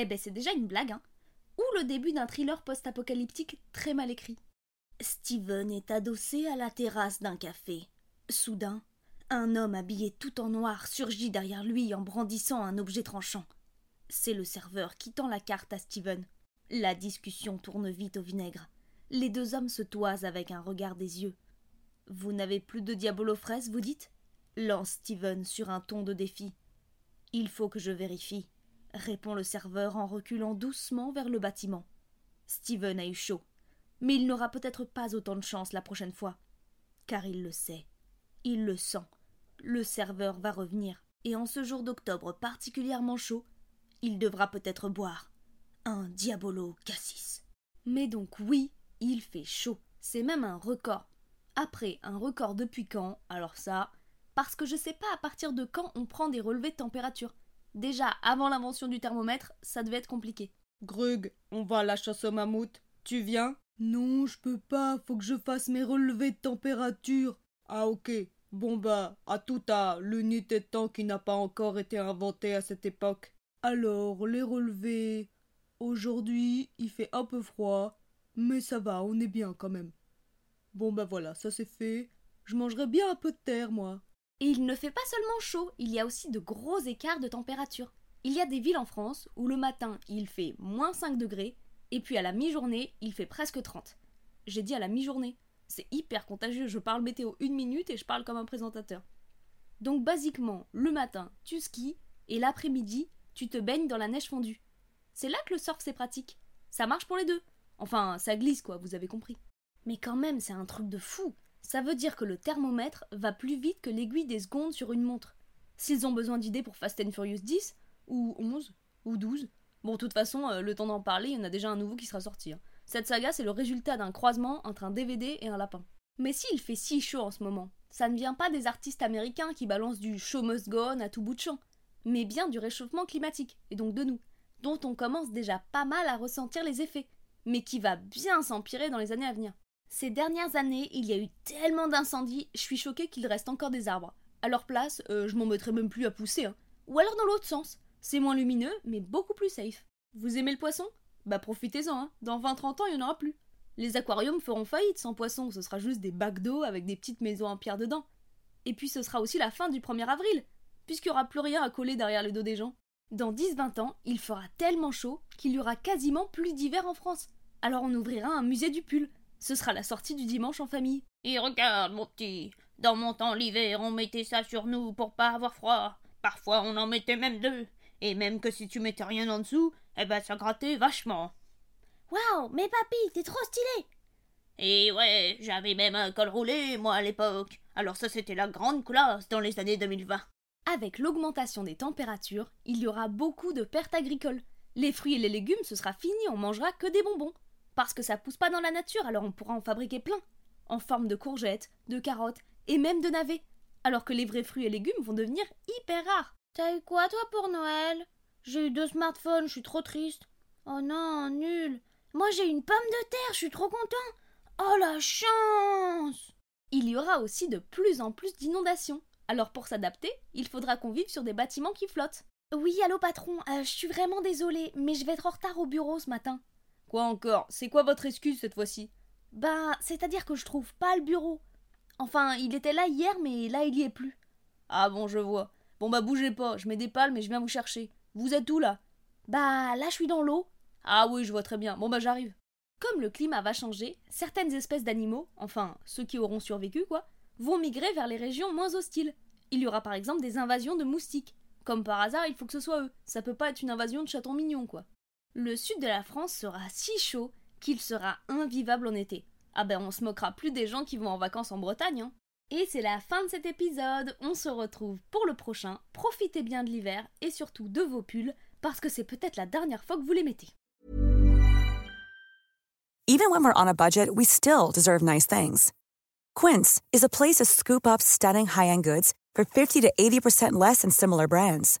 Eh ben c'est déjà une blague, hein Ou le début d'un thriller post-apocalyptique très mal écrit. Steven est adossé à la terrasse d'un café. Soudain, un homme habillé tout en noir surgit derrière lui en brandissant un objet tranchant. C'est le serveur qui tend la carte à Steven. La discussion tourne vite au vinaigre. Les deux hommes se toisent avec un regard des yeux. Vous n'avez plus de diabolo fraises, vous dites? Lance Steven sur un ton de défi. Il faut que je vérifie, répond le serveur en reculant doucement vers le bâtiment. Steven a eu chaud, mais il n'aura peut-être pas autant de chance la prochaine fois. Car il le sait, il le sent. Le serveur va revenir, et en ce jour d'octobre particulièrement chaud, il devra peut-être boire un Diabolo Cassis. Mais donc oui, il fait chaud, c'est même un record. Après, un record depuis quand? Alors ça, parce que je sais pas à partir de quand on prend des relevés de température. Déjà, avant l'invention du thermomètre, ça devait être compliqué. Grug, on va à la chasse au mammouth. Tu viens? Non, je peux pas, faut que je fasse mes relevés de température. Ah ok. Bon bah, à tout à l'unité de temps qui n'a pas encore été inventée à cette époque. Alors, les relevés. Aujourd'hui, il fait un peu froid, mais ça va, on est bien quand même. Bon bah voilà, ça c'est fait. Je mangerai bien un peu de terre, moi. Et il ne fait pas seulement chaud, il y a aussi de gros écarts de température. Il y a des villes en France où le matin il fait moins 5 degrés, et puis à la mi-journée il fait presque 30. J'ai dit à la mi-journée. C'est hyper contagieux, je parle météo une minute et je parle comme un présentateur. Donc basiquement, le matin tu skis, et l'après-midi tu te baignes dans la neige fondue. C'est là que le surf c'est pratique. Ça marche pour les deux. Enfin, ça glisse quoi, vous avez compris. Mais quand même, c'est un truc de fou. Ça veut dire que le thermomètre va plus vite que l'aiguille des secondes sur une montre. S'ils ont besoin d'idées pour Fast and Furious 10, ou 11, ou 12, bon, de toute façon, euh, le temps d'en parler, il y en a déjà un nouveau qui sera sorti. hein. Cette saga, c'est le résultat d'un croisement entre un DVD et un lapin. Mais s'il fait si chaud en ce moment, ça ne vient pas des artistes américains qui balancent du show must go on à tout bout de champ, mais bien du réchauffement climatique, et donc de nous, dont on commence déjà pas mal à ressentir les effets, mais qui va bien s'empirer dans les années à venir. Ces dernières années, il y a eu tellement d'incendies, je suis choquée qu'il reste encore des arbres. À leur place, euh, je m'en mettrais même plus à pousser. hein. Ou alors dans l'autre sens. C'est moins lumineux, mais beaucoup plus safe. Vous aimez le poisson? Bah profitez-en, hein. Dans 20-30 ans, il n'y en aura plus. Les aquariums feront faillite sans poisson, ce sera juste des bacs d'eau avec des petites maisons en pierre dedans. Et puis ce sera aussi la fin du 1er avril, puisqu'il n'y aura plus rien à coller derrière le dos des gens. Dans 10-20 ans, il fera tellement chaud qu'il y aura quasiment plus d'hiver en France. Alors on ouvrira un musée du pull. Ce sera la sortie du dimanche en famille. Et regarde, mon petit, dans mon temps l'hiver, on mettait ça sur nous pour pas avoir froid. Parfois on en mettait même deux. Et même que si tu mettais rien en dessous, eh ben ça grattait vachement. Waouh, mais papy, t'es trop stylé Et ouais, j'avais même un col roulé, moi, à l'époque. Alors ça, c'était la grande classe dans les années 2020. Avec l'augmentation des températures, il y aura beaucoup de pertes agricoles. Les fruits et les légumes, ce sera fini, on mangera que des bonbons. Parce que ça pousse pas dans la nature, alors on pourra en fabriquer plein. En forme de courgettes, de carottes et même de navets. Alors que les vrais fruits et légumes vont devenir hyper rares. T'as eu quoi toi pour Noël? J'ai eu deux smartphones, je suis trop triste. Oh non, nul. Moi j'ai une pomme de terre, je suis trop content. Oh la chance Il y aura aussi de plus en plus d'inondations. Alors pour s'adapter, il faudra qu'on vive sur des bâtiments qui flottent. Oui, allô patron, euh, je suis vraiment désolée, mais je vais être en retard au bureau ce matin. Quoi encore? C'est quoi votre excuse cette fois-ci? Ben, c'est-à-dire que je trouve pas le bureau. Enfin, il était là hier, mais là il y est plus. Ah bon, je vois. Bon bah bougez pas, je mets des palmes et je viens vous chercher. Vous êtes où là? Bah là je suis dans l'eau. Ah oui, je vois très bien. Bon bah j'arrive. Comme le climat va changer, certaines espèces d'animaux, enfin ceux qui auront survécu quoi, vont migrer vers les régions moins hostiles. Il y aura par exemple des invasions de moustiques. Comme par hasard, il faut que ce soit eux. Ça peut pas être une invasion de chatons mignons quoi. Le sud de la France sera si chaud qu'il sera invivable en été. Ah ben on se moquera plus des gens qui vont en vacances en Bretagne. Hein. Et c'est la fin de cet épisode. On se retrouve pour le prochain. Profitez bien de l'hiver et surtout de vos pulls parce que c'est peut-être la dernière fois que vous les mettez. Even when we're on a budget, we still deserve nice things. Quince is a place to scoop up stunning high-end goods for 50 to 80% less than similar brands.